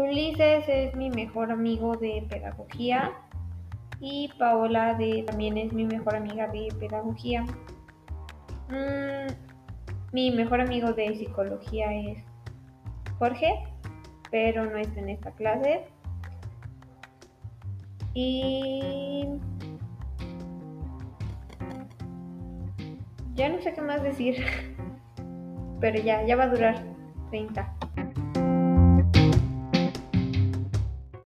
Ulises es mi mejor amigo de pedagogía y Paola de, también es mi mejor amiga de pedagogía. Mm, mi mejor amigo de psicología es Jorge, pero no está en esta clase. Y ya no sé qué más decir, pero ya, ya va a durar 30.